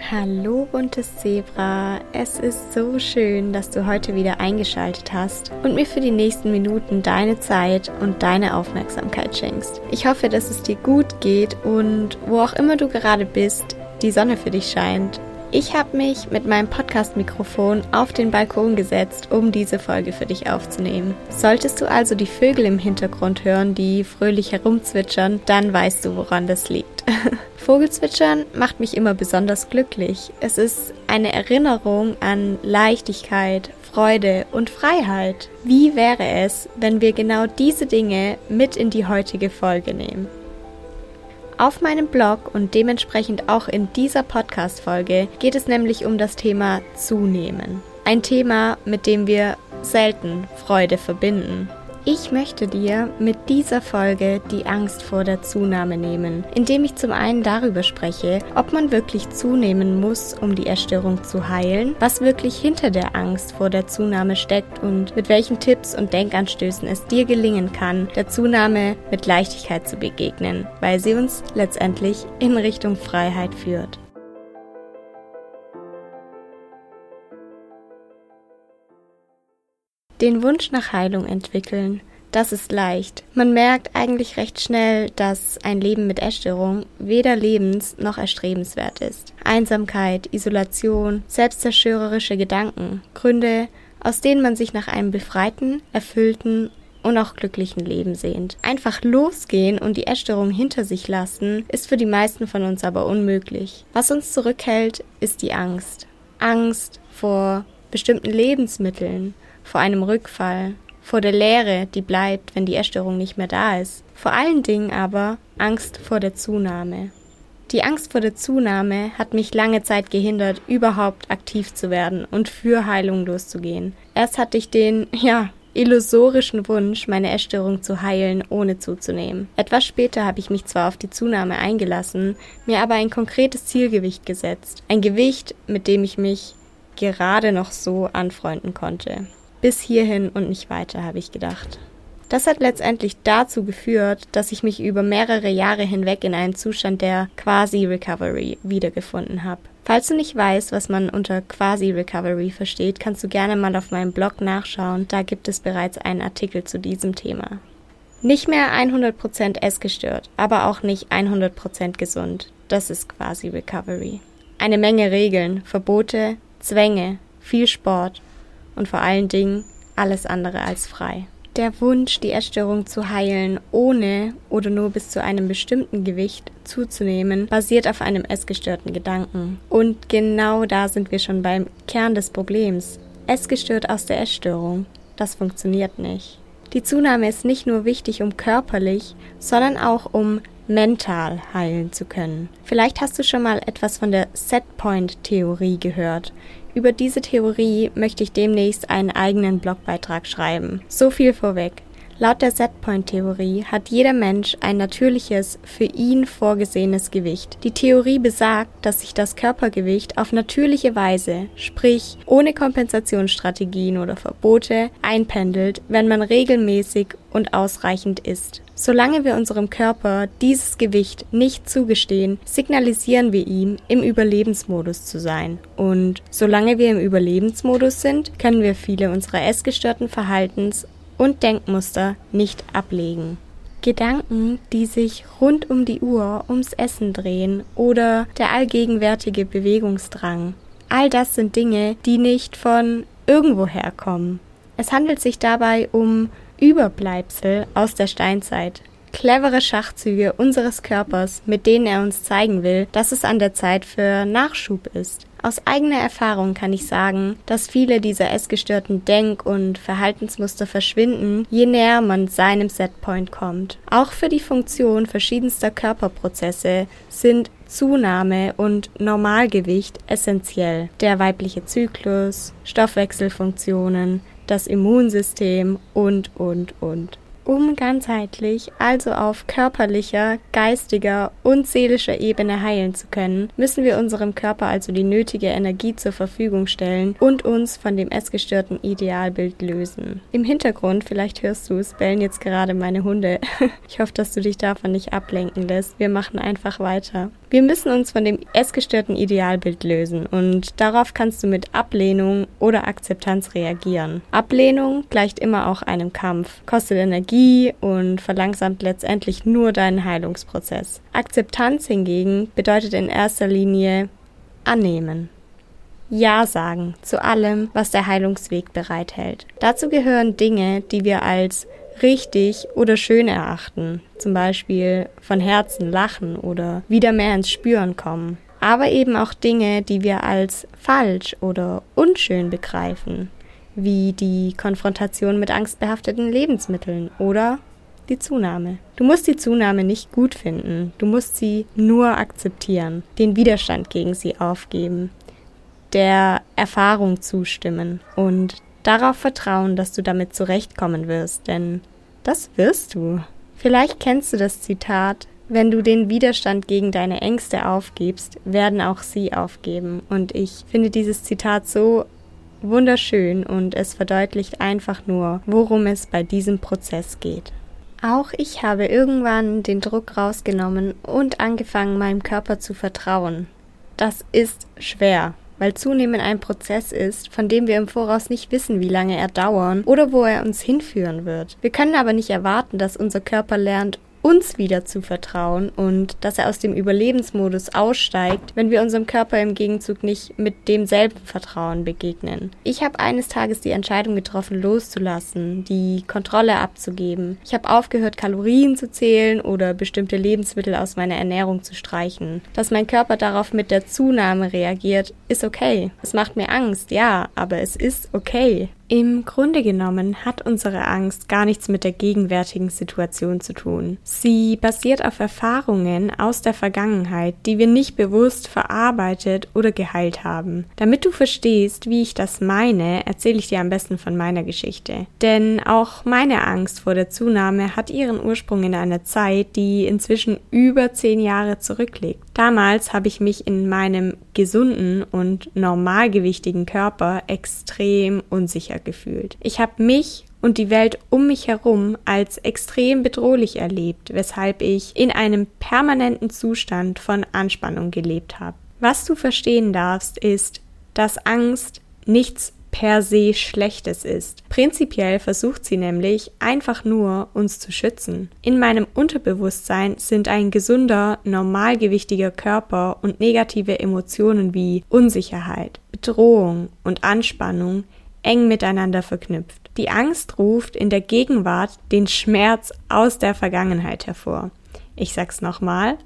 Hallo buntes Zebra, es ist so schön, dass du heute wieder eingeschaltet hast und mir für die nächsten Minuten deine Zeit und deine Aufmerksamkeit schenkst. Ich hoffe, dass es dir gut geht und wo auch immer du gerade bist, die Sonne für dich scheint. Ich habe mich mit meinem Podcast-Mikrofon auf den Balkon gesetzt, um diese Folge für dich aufzunehmen. Solltest du also die Vögel im Hintergrund hören, die fröhlich herumzwitschern, dann weißt du, woran das liegt. Vogelzwitschern macht mich immer besonders glücklich. Es ist eine Erinnerung an Leichtigkeit, Freude und Freiheit. Wie wäre es, wenn wir genau diese Dinge mit in die heutige Folge nehmen? Auf meinem Blog und dementsprechend auch in dieser Podcast-Folge geht es nämlich um das Thema Zunehmen. Ein Thema, mit dem wir selten Freude verbinden. Ich möchte dir mit dieser Folge die Angst vor der Zunahme nehmen, indem ich zum einen darüber spreche, ob man wirklich zunehmen muss, um die Erstörung zu heilen, was wirklich hinter der Angst vor der Zunahme steckt und mit welchen Tipps und Denkanstößen es dir gelingen kann, der Zunahme mit Leichtigkeit zu begegnen, weil sie uns letztendlich in Richtung Freiheit führt. Den Wunsch nach Heilung entwickeln. Das ist leicht. Man merkt eigentlich recht schnell, dass ein Leben mit Essstörung weder lebens- noch erstrebenswert ist. Einsamkeit, Isolation, selbstzerstörerische Gedanken, Gründe, aus denen man sich nach einem befreiten, erfüllten und auch glücklichen Leben sehnt. Einfach losgehen und die Essstörung hinter sich lassen, ist für die meisten von uns aber unmöglich. Was uns zurückhält, ist die Angst. Angst vor bestimmten Lebensmitteln, vor einem Rückfall, vor der Leere, die bleibt, wenn die Essstörung nicht mehr da ist. Vor allen Dingen aber Angst vor der Zunahme. Die Angst vor der Zunahme hat mich lange Zeit gehindert, überhaupt aktiv zu werden und für Heilung loszugehen. Erst hatte ich den, ja, illusorischen Wunsch, meine Essstörung zu heilen, ohne zuzunehmen. Etwas später habe ich mich zwar auf die Zunahme eingelassen, mir aber ein konkretes Zielgewicht gesetzt. Ein Gewicht, mit dem ich mich gerade noch so anfreunden konnte. Bis hierhin und nicht weiter, habe ich gedacht. Das hat letztendlich dazu geführt, dass ich mich über mehrere Jahre hinweg in einem Zustand der Quasi-Recovery wiedergefunden habe. Falls du nicht weißt, was man unter Quasi-Recovery versteht, kannst du gerne mal auf meinem Blog nachschauen, da gibt es bereits einen Artikel zu diesem Thema. Nicht mehr 100% essgestört, aber auch nicht 100% gesund. Das ist Quasi-Recovery. Eine Menge Regeln, Verbote, Zwänge, viel Sport und vor allen Dingen alles andere als frei. Der Wunsch, die Essstörung zu heilen, ohne oder nur bis zu einem bestimmten Gewicht zuzunehmen, basiert auf einem essgestörten Gedanken. Und genau da sind wir schon beim Kern des Problems. Essgestört aus der Essstörung. Das funktioniert nicht. Die Zunahme ist nicht nur wichtig, um körperlich, sondern auch um mental heilen zu können. Vielleicht hast du schon mal etwas von der Setpoint-Theorie gehört. Über diese Theorie möchte ich demnächst einen eigenen Blogbeitrag schreiben. So viel vorweg. Laut der Setpoint-Theorie hat jeder Mensch ein natürliches, für ihn vorgesehenes Gewicht. Die Theorie besagt, dass sich das Körpergewicht auf natürliche Weise, sprich ohne Kompensationsstrategien oder Verbote, einpendelt, wenn man regelmäßig und ausreichend isst. Solange wir unserem Körper dieses Gewicht nicht zugestehen, signalisieren wir ihm, im Überlebensmodus zu sein. Und solange wir im Überlebensmodus sind, können wir viele unserer essgestörten Verhaltens und Denkmuster nicht ablegen. Gedanken, die sich rund um die Uhr ums Essen drehen oder der allgegenwärtige Bewegungsdrang. All das sind Dinge, die nicht von irgendwoher kommen. Es handelt sich dabei um Überbleibsel aus der Steinzeit. Clevere Schachzüge unseres Körpers, mit denen er uns zeigen will, dass es an der Zeit für Nachschub ist. Aus eigener Erfahrung kann ich sagen, dass viele dieser essgestörten Denk- und Verhaltensmuster verschwinden, je näher man seinem Setpoint kommt. Auch für die Funktion verschiedenster Körperprozesse sind Zunahme und Normalgewicht essentiell. Der weibliche Zyklus, Stoffwechselfunktionen, das Immunsystem und, und, und. Um ganzheitlich, also auf körperlicher, geistiger und seelischer Ebene heilen zu können, müssen wir unserem Körper also die nötige Energie zur Verfügung stellen und uns von dem essgestörten Idealbild lösen. Im Hintergrund, vielleicht hörst du es, bellen jetzt gerade meine Hunde. Ich hoffe, dass du dich davon nicht ablenken lässt. Wir machen einfach weiter. Wir müssen uns von dem essgestörten Idealbild lösen und darauf kannst du mit Ablehnung oder Akzeptanz reagieren. Ablehnung gleicht immer auch einem Kampf, kostet Energie und verlangsamt letztendlich nur deinen Heilungsprozess. Akzeptanz hingegen bedeutet in erster Linie annehmen. Ja sagen zu allem, was der Heilungsweg bereithält. Dazu gehören Dinge, die wir als richtig oder schön erachten, zum Beispiel von Herzen lachen oder wieder mehr ins Spüren kommen, aber eben auch Dinge, die wir als falsch oder unschön begreifen, wie die Konfrontation mit angstbehafteten Lebensmitteln oder die Zunahme. Du musst die Zunahme nicht gut finden, du musst sie nur akzeptieren, den Widerstand gegen sie aufgeben, der Erfahrung zustimmen und darauf vertrauen, dass du damit zurechtkommen wirst, denn das wirst du. Vielleicht kennst du das Zitat, wenn du den Widerstand gegen deine Ängste aufgibst, werden auch sie aufgeben. Und ich finde dieses Zitat so wunderschön und es verdeutlicht einfach nur, worum es bei diesem Prozess geht. Auch ich habe irgendwann den Druck rausgenommen und angefangen, meinem Körper zu vertrauen. Das ist schwer, weil Zunehmen ein Prozess ist, von dem wir im Voraus nicht wissen, wie lange er dauern oder wo er uns hinführen wird. Wir können aber nicht erwarten, dass unser Körper lernt, uns wieder zu vertrauen und dass er aus dem Überlebensmodus aussteigt, wenn wir unserem Körper im Gegenzug nicht mit demselben Vertrauen begegnen. Ich habe eines Tages die Entscheidung getroffen, loszulassen, die Kontrolle abzugeben. Ich habe aufgehört, Kalorien zu zählen oder bestimmte Lebensmittel aus meiner Ernährung zu streichen. Dass mein Körper darauf mit der Zunahme reagiert, ist okay. Es macht mir Angst, ja, aber es ist okay. Im Grunde genommen hat unsere Angst gar nichts mit der gegenwärtigen Situation zu tun. Sie basiert auf Erfahrungen aus der Vergangenheit, die wir nicht bewusst verarbeitet oder geheilt haben. Damit du verstehst, wie ich das meine, erzähle ich dir am besten von meiner Geschichte. Denn auch meine Angst vor der Zunahme hat ihren Ursprung in einer Zeit, die inzwischen über zehn Jahre zurückliegt. Damals habe ich mich in meinem gesunden und normalgewichtigen Körper extrem unsicher gefühlt. Ich habe mich und die Welt um mich herum als extrem bedrohlich erlebt, weshalb ich in einem permanenten Zustand von Anspannung gelebt habe. Was du verstehen darfst, ist, dass Angst nichts per se Schlechtes ist. Prinzipiell versucht sie nämlich einfach nur, uns zu schützen. In meinem Unterbewusstsein sind ein gesunder, normalgewichtiger Körper und negative Emotionen wie Unsicherheit, Bedrohung und Anspannung eng miteinander verknüpft. Die Angst ruft in der Gegenwart den Schmerz aus der Vergangenheit hervor. Ich sag's nochmal.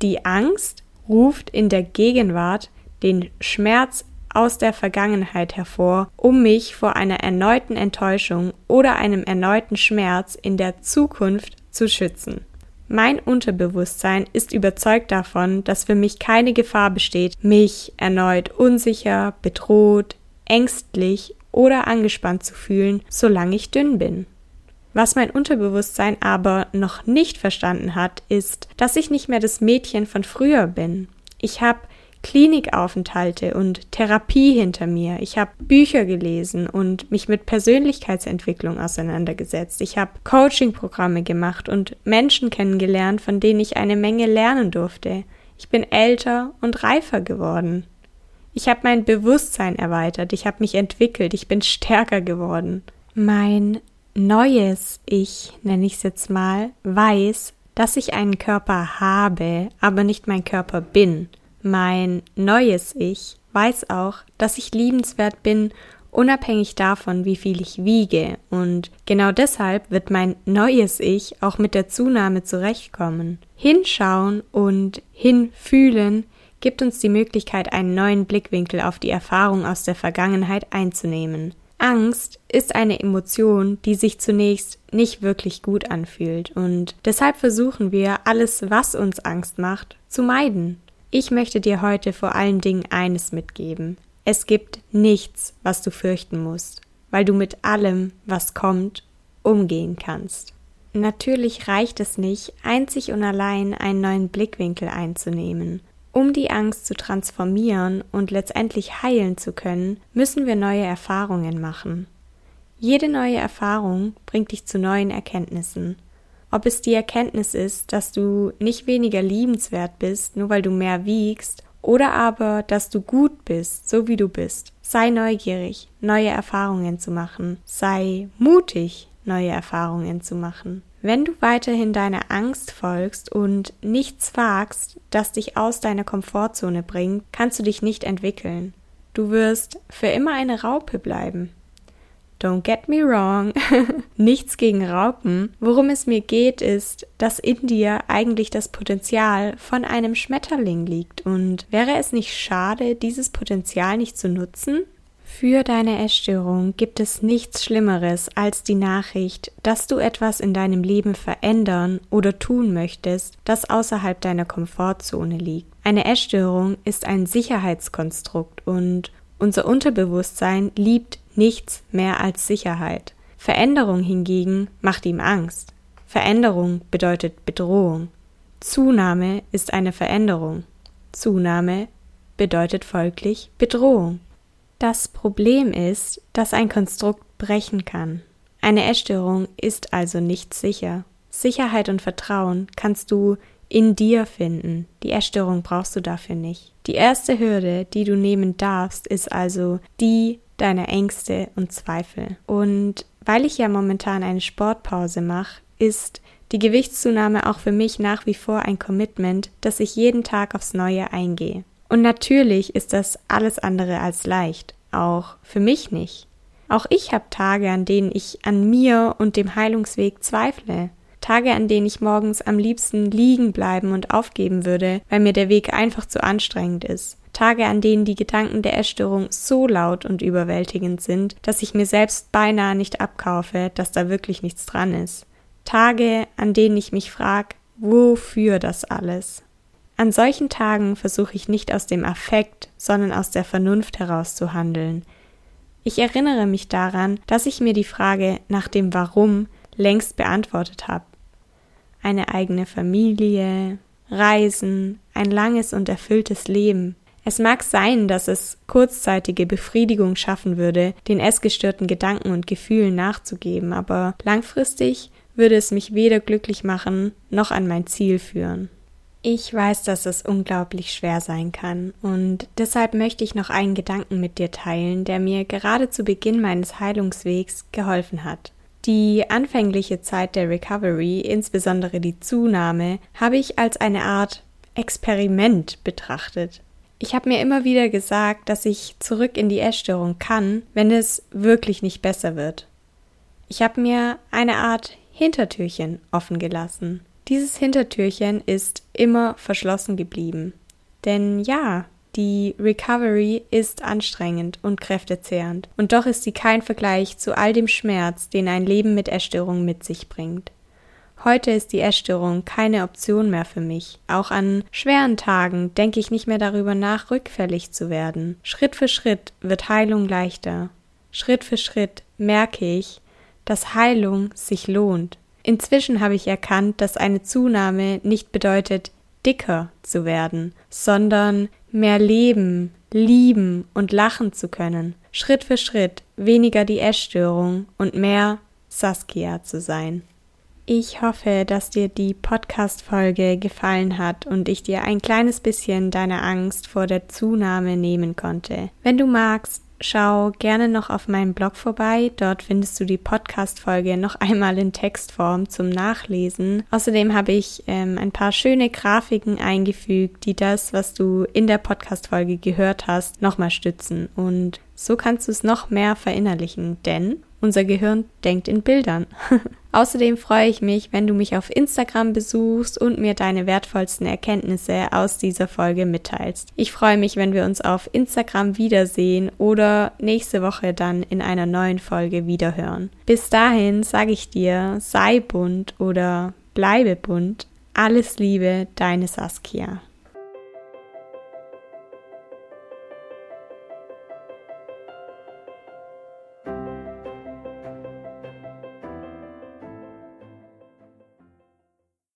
Die Angst ruft in der Gegenwart den Schmerz aus der Vergangenheit hervor, um mich vor einer erneuten Enttäuschung oder einem erneuten Schmerz in der Zukunft zu schützen. Mein Unterbewusstsein ist überzeugt davon, dass für mich keine Gefahr besteht, mich erneut unsicher, bedroht, ängstlich oder angespannt zu fühlen, solange ich dünn bin. Was mein Unterbewusstsein aber noch nicht verstanden hat, ist, dass ich nicht mehr das Mädchen von früher bin. Ich habe Klinikaufenthalte und Therapie hinter mir. Ich habe Bücher gelesen und mich mit Persönlichkeitsentwicklung auseinandergesetzt. Ich habe Coaching-Programme gemacht und Menschen kennengelernt, von denen ich eine Menge lernen durfte. Ich bin älter und reifer geworden. Ich habe mein Bewusstsein erweitert, ich habe mich entwickelt, ich bin stärker geworden. Mein neues Ich, nenne ich es jetzt mal, weiß, dass ich einen Körper habe, aber nicht mein Körper bin. Mein neues Ich weiß auch, dass ich liebenswert bin, unabhängig davon, wie viel ich wiege. Und genau deshalb wird mein neues Ich auch mit der Zunahme zurechtkommen. Hinschauen und hinfühlen gibt uns die Möglichkeit, einen neuen Blickwinkel auf die Erfahrung aus der Vergangenheit einzunehmen. Angst ist eine Emotion, die sich zunächst nicht wirklich gut anfühlt und deshalb versuchen wir, alles, was uns Angst macht, zu meiden. Ich möchte dir heute vor allen Dingen eines mitgeben. Es gibt nichts, was du fürchten musst, weil du mit allem, was kommt, umgehen kannst. natürlich reicht es nicht, einzig und allein einen neuen Blickwinkel einzunehmen. Um die Angst zu transformieren und letztendlich heilen zu können, müssen wir neue Erfahrungen machen. Jede neue Erfahrung bringt dich zu neuen Erkenntnissen. Ob es die Erkenntnis ist, dass du nicht weniger liebenswert bist, nur weil du mehr wiegst, oder aber, dass du gut bist, so wie du bist. Sei neugierig, neue Erfahrungen zu machen. Sei mutig, neue Erfahrungen zu machen. Wenn du weiterhin deiner Angst folgst und nichts wagst, das dich aus deiner Komfortzone bringt, kannst du dich nicht entwickeln. Du wirst für immer eine Raupe bleiben. Don't get me wrong. Nichts gegen Raupen. Worum es mir geht, ist, dass in dir eigentlich das Potenzial von einem Schmetterling liegt. Und wäre es nicht schade, dieses Potenzial nicht zu nutzen? Für deine Essstörung gibt es nichts Schlimmeres als die Nachricht, dass du etwas in deinem Leben verändern oder tun möchtest, das außerhalb deiner Komfortzone liegt. Eine Essstörung ist ein Sicherheitskonstrukt und unser Unterbewusstsein liebt nichts mehr als Sicherheit. Veränderung hingegen macht ihm Angst. Veränderung bedeutet Bedrohung. Zunahme ist eine Veränderung. Zunahme bedeutet folglich Bedrohung. Das Problem ist, dass ein Konstrukt brechen kann. Eine Essstörung ist also nicht sicher. Sicherheit und Vertrauen kannst du in dir finden. Die Essstörung brauchst du dafür nicht. Die erste Hürde, die du nehmen darfst, ist also die deiner Ängste und Zweifel. Und weil ich ja momentan eine Sportpause mache, ist die Gewichtszunahme auch für mich nach wie vor ein Commitment, das ich jeden Tag aufs Neue eingehe. Und natürlich ist das alles andere als leicht, auch für mich nicht. Auch ich habe Tage, an denen ich an mir und dem Heilungsweg zweifle. Tage, an denen ich morgens am liebsten liegen bleiben und aufgeben würde, weil mir der Weg einfach zu anstrengend ist. Tage, an denen die Gedanken der Essstörung so laut und überwältigend sind, dass ich mir selbst beinahe nicht abkaufe, dass da wirklich nichts dran ist. Tage, an denen ich mich frage, wofür das alles? An solchen Tagen versuche ich nicht aus dem Affekt, sondern aus der Vernunft heraus zu handeln. Ich erinnere mich daran, dass ich mir die Frage nach dem Warum längst beantwortet habe eine eigene Familie, Reisen, ein langes und erfülltes Leben. Es mag sein, dass es kurzzeitige Befriedigung schaffen würde, den essgestörten Gedanken und Gefühlen nachzugeben, aber langfristig würde es mich weder glücklich machen noch an mein Ziel führen. Ich weiß, dass es unglaublich schwer sein kann und deshalb möchte ich noch einen Gedanken mit dir teilen, der mir gerade zu Beginn meines Heilungswegs geholfen hat. Die anfängliche Zeit der Recovery, insbesondere die Zunahme, habe ich als eine Art Experiment betrachtet. Ich habe mir immer wieder gesagt, dass ich zurück in die Essstörung kann, wenn es wirklich nicht besser wird. Ich habe mir eine Art Hintertürchen offen gelassen. Dieses Hintertürchen ist immer verschlossen geblieben. Denn ja, die Recovery ist anstrengend und kräftezehrend, und doch ist sie kein Vergleich zu all dem Schmerz, den ein Leben mit Essstörung mit sich bringt. Heute ist die Essstörung keine Option mehr für mich. Auch an schweren Tagen denke ich nicht mehr darüber nach, rückfällig zu werden. Schritt für Schritt wird Heilung leichter. Schritt für Schritt merke ich, dass Heilung sich lohnt. Inzwischen habe ich erkannt, dass eine Zunahme nicht bedeutet, dicker zu werden, sondern mehr leben, lieben und lachen zu können, Schritt für Schritt weniger die Essstörung und mehr Saskia zu sein. Ich hoffe, dass dir die Podcast-Folge gefallen hat und ich dir ein kleines bisschen deine Angst vor der Zunahme nehmen konnte. Wenn du magst, Schau gerne noch auf meinem Blog vorbei. Dort findest du die Podcast-Folge noch einmal in Textform zum Nachlesen. Außerdem habe ich ähm, ein paar schöne Grafiken eingefügt, die das, was du in der Podcast-Folge gehört hast, nochmal stützen. Und so kannst du es noch mehr verinnerlichen, denn unser Gehirn denkt in Bildern. Außerdem freue ich mich, wenn du mich auf Instagram besuchst und mir deine wertvollsten Erkenntnisse aus dieser Folge mitteilst. Ich freue mich, wenn wir uns auf Instagram wiedersehen oder nächste Woche dann in einer neuen Folge wiederhören. Bis dahin sage ich dir, sei bunt oder bleibe bunt. Alles Liebe, deine Saskia.